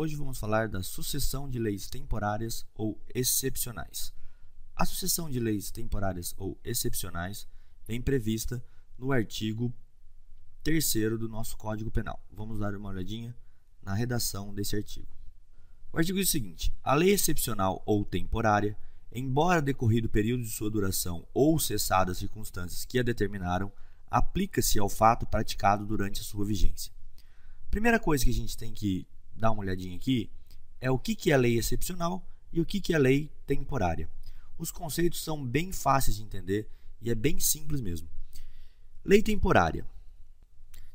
Hoje vamos falar da sucessão de leis temporárias ou excepcionais. A sucessão de leis temporárias ou excepcionais vem prevista no artigo 3 do nosso Código Penal. Vamos dar uma olhadinha na redação desse artigo. O artigo diz o seguinte: a lei excepcional ou temporária, embora decorrido o período de sua duração ou cessadas as circunstâncias que a determinaram, aplica-se ao fato praticado durante a sua vigência. Primeira coisa que a gente tem que dar uma olhadinha aqui é o que é lei excepcional e o que é lei temporária. Os conceitos são bem fáceis de entender e é bem simples mesmo. Lei temporária.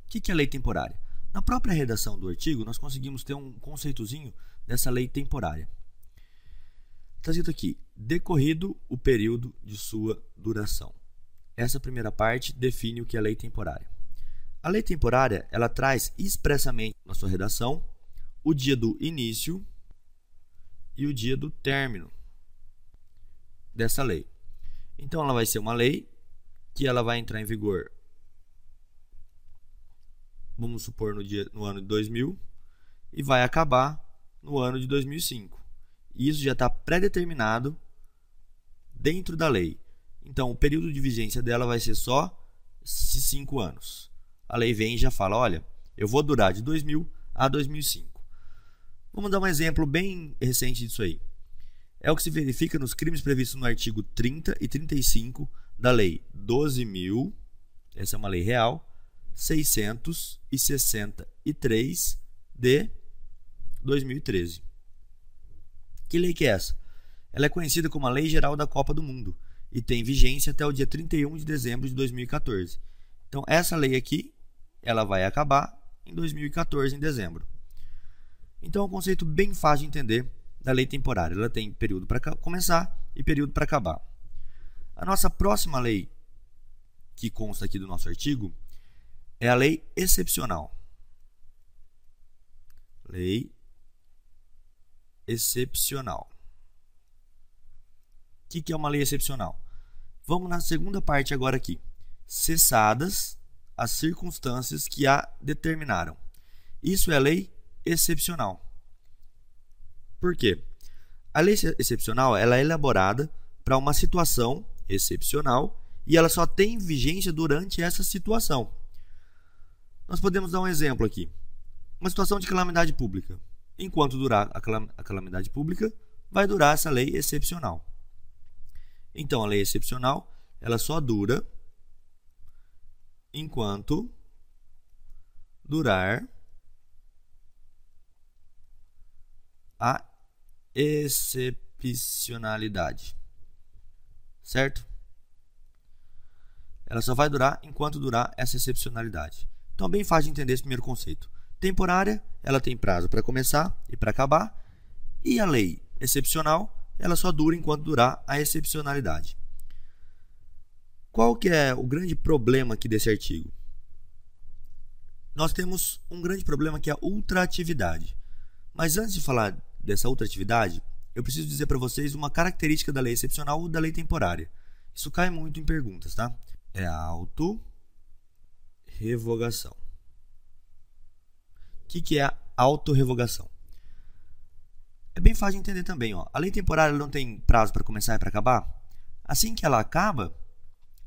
O que é lei temporária? Na própria redação do artigo, nós conseguimos ter um conceitozinho dessa lei temporária. Está escrito aqui: decorrido o período de sua duração. Essa primeira parte define o que é lei temporária. A lei temporária ela traz expressamente na sua redação o dia do início e o dia do término dessa lei. Então ela vai ser uma lei que ela vai entrar em vigor vamos supor no dia no ano de 2000 e vai acabar no ano de 2005. E isso já está pré-determinado dentro da lei. Então, o período de vigência dela vai ser só 5 anos. A lei vem e já fala: olha, eu vou durar de 2000 a 2005. Vamos dar um exemplo bem recente disso aí. É o que se verifica nos crimes previstos no artigo 30 e 35 da Lei 12.000, essa é uma lei real, 663 de 2013. Que lei que é essa? Ela é conhecida como a Lei Geral da Copa do Mundo e tem vigência até o dia 31 de dezembro de 2014. Então, essa lei aqui, ela vai acabar em 2014, em dezembro. Então é um conceito bem fácil de entender da lei temporária. Ela tem período para começar e período para acabar. A nossa próxima lei, que consta aqui do nosso artigo, é a lei excepcional. Lei excepcional. O que, que é uma lei excepcional? Vamos na segunda parte agora aqui. Cessadas as circunstâncias que a determinaram. Isso é lei excepcional. Por quê? A lei excepcional ela é elaborada para uma situação excepcional e ela só tem vigência durante essa situação. Nós podemos dar um exemplo aqui. Uma situação de calamidade pública. Enquanto durar a calamidade pública, vai durar essa lei excepcional. Então, a lei excepcional ela só dura enquanto durar a excepcionalidade. Certo? Ela só vai durar enquanto durar essa excepcionalidade. Então, é bem fácil de entender esse primeiro conceito. Temporária, ela tem prazo para começar e para acabar. E a lei excepcional, ela só dura enquanto durar a excepcionalidade. Qual que é o grande problema aqui desse artigo? Nós temos um grande problema que é a ultraatividade. Mas antes de falar dessa outra atividade, eu preciso dizer para vocês uma característica da lei excepcional ou da lei temporária. Isso cai muito em perguntas, tá? É a auto-revogação. O que, que é a auto-revogação? É bem fácil de entender também. Ó. A lei temporária não tem prazo para começar e para acabar. Assim que ela acaba,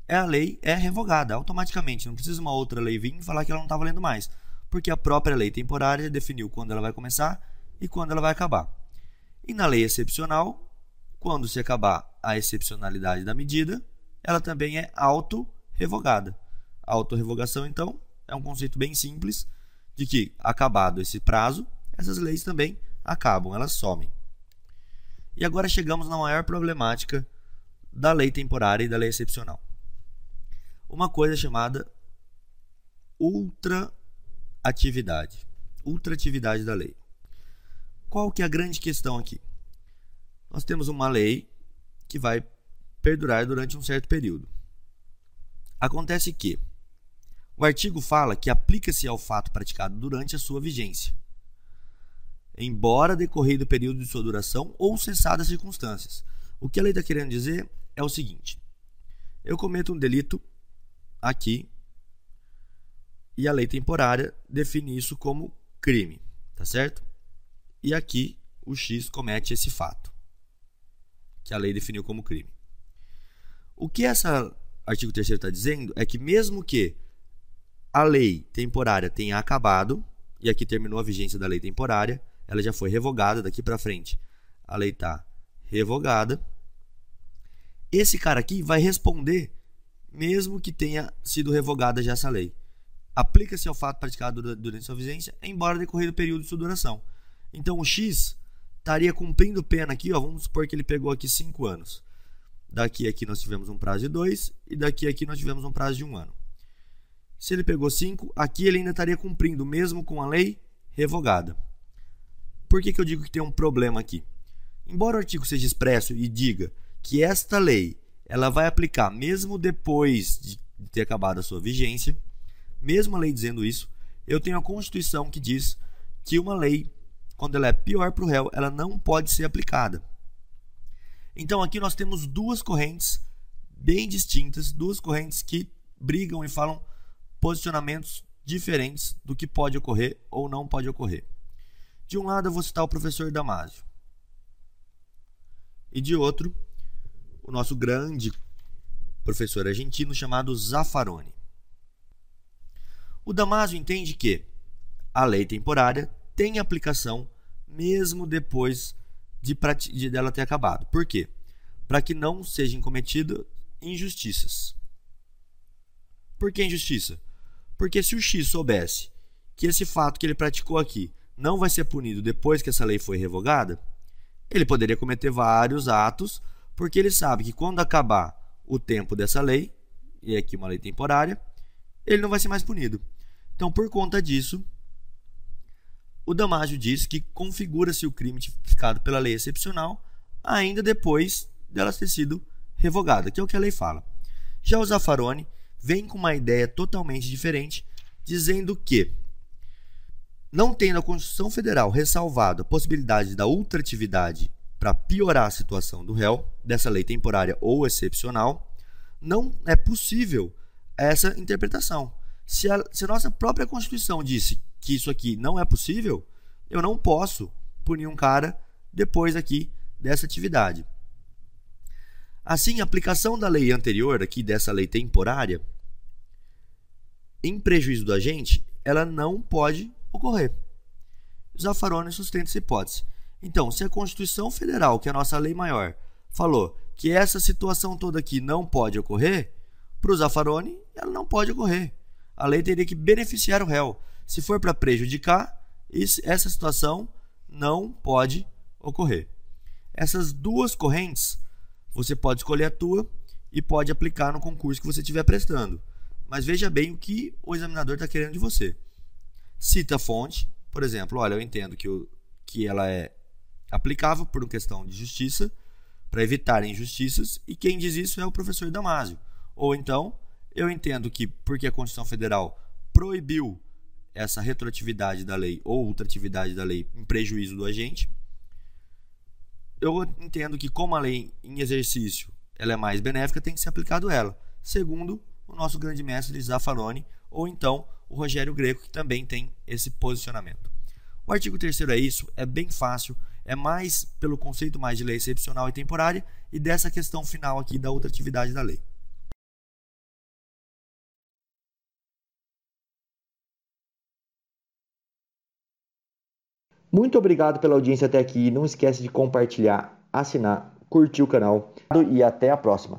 é a lei é revogada automaticamente. Não precisa uma outra lei vir e falar que ela não está valendo mais. Porque a própria lei temporária definiu quando ela vai começar e quando ela vai acabar. E na lei excepcional, quando se acabar a excepcionalidade da medida, ela também é auto-revogada. Auto-revogação, então, é um conceito bem simples de que, acabado esse prazo, essas leis também acabam, elas somem. E agora chegamos na maior problemática da lei temporária e da lei excepcional. Uma coisa chamada ultraatividade. Ultraatividade da lei. Qual que é a grande questão aqui? Nós temos uma lei que vai perdurar durante um certo período. Acontece que o artigo fala que aplica-se ao fato praticado durante a sua vigência, embora decorrido o período de sua duração ou cessadas as circunstâncias. O que a lei está querendo dizer é o seguinte: eu cometo um delito aqui e a lei temporária define isso como crime, tá certo? E aqui o X comete esse fato, que a lei definiu como crime. O que esse artigo 3 está dizendo é que, mesmo que a lei temporária tenha acabado, e aqui terminou a vigência da lei temporária, ela já foi revogada daqui para frente. A lei está revogada. Esse cara aqui vai responder mesmo que tenha sido revogada já essa lei. Aplica-se ao fato praticado durante sua vigência, embora decorrido o período de sua duração. Então o X estaria cumprindo pena aqui, ó, vamos supor que ele pegou aqui 5 anos. Daqui aqui nós tivemos um prazo de 2 e daqui aqui nós tivemos um prazo de 1 um ano. Se ele pegou 5, aqui ele ainda estaria cumprindo, mesmo com a lei revogada. Por que, que eu digo que tem um problema aqui? Embora o artigo seja expresso e diga que esta lei ela vai aplicar mesmo depois de ter acabado a sua vigência, mesmo a lei dizendo isso, eu tenho a Constituição que diz que uma lei, quando ela é pior para o réu, ela não pode ser aplicada. Então aqui nós temos duas correntes bem distintas, duas correntes que brigam e falam posicionamentos diferentes do que pode ocorrer ou não pode ocorrer. De um lado eu vou citar o professor Damásio. E de outro, o nosso grande professor argentino chamado Zaffaroni. O Damásio entende que a lei temporária tem aplicação mesmo depois de, de dela ter acabado. Por quê? Para que não sejam cometidas injustiças. Por que injustiça? Porque se o X soubesse que esse fato que ele praticou aqui não vai ser punido depois que essa lei foi revogada, ele poderia cometer vários atos, porque ele sabe que quando acabar o tempo dessa lei, e aqui uma lei temporária, ele não vai ser mais punido. Então, por conta disso, o Damásio diz que configura-se o crime tipificado pela lei excepcional ainda depois dela ter sido revogada, que é o que a lei fala. Já o Zaffaroni vem com uma ideia totalmente diferente, dizendo que, não tendo a Constituição Federal ressalvado a possibilidade da ultratividade para piorar a situação do réu, dessa lei temporária ou excepcional, não é possível essa interpretação. Se a, se a nossa própria Constituição disse que isso aqui não é possível, eu não posso punir um cara depois aqui dessa atividade. Assim, a aplicação da lei anterior, aqui dessa lei temporária, em prejuízo do agente, ela não pode ocorrer. Zaffaroni sustenta essa hipótese. Então, se a Constituição Federal, que é a nossa lei maior, falou que essa situação toda aqui não pode ocorrer, para o Zaffaroni, ela não pode ocorrer. A lei teria que beneficiar o réu. Se for para prejudicar, essa situação não pode ocorrer. Essas duas correntes, você pode escolher a tua e pode aplicar no concurso que você estiver prestando. Mas veja bem o que o examinador está querendo de você. Cita a fonte, por exemplo, olha, eu entendo que, o, que ela é aplicável por uma questão de justiça, para evitar injustiças, e quem diz isso é o professor Damásio. Ou então, eu entendo que porque a Constituição Federal proibiu essa retroatividade da lei ou ultratividade da lei em prejuízo do agente. Eu entendo que como a lei em exercício ela é mais benéfica, tem que ser aplicado ela. Segundo o nosso grande mestre Zaffaroni, ou então o Rogério Greco, que também tem esse posicionamento. O artigo 3 é isso, é bem fácil, é mais pelo conceito mais de lei excepcional e temporária e dessa questão final aqui da ultratividade da lei. Muito obrigado pela audiência até aqui. Não esquece de compartilhar, assinar, curtir o canal e até a próxima.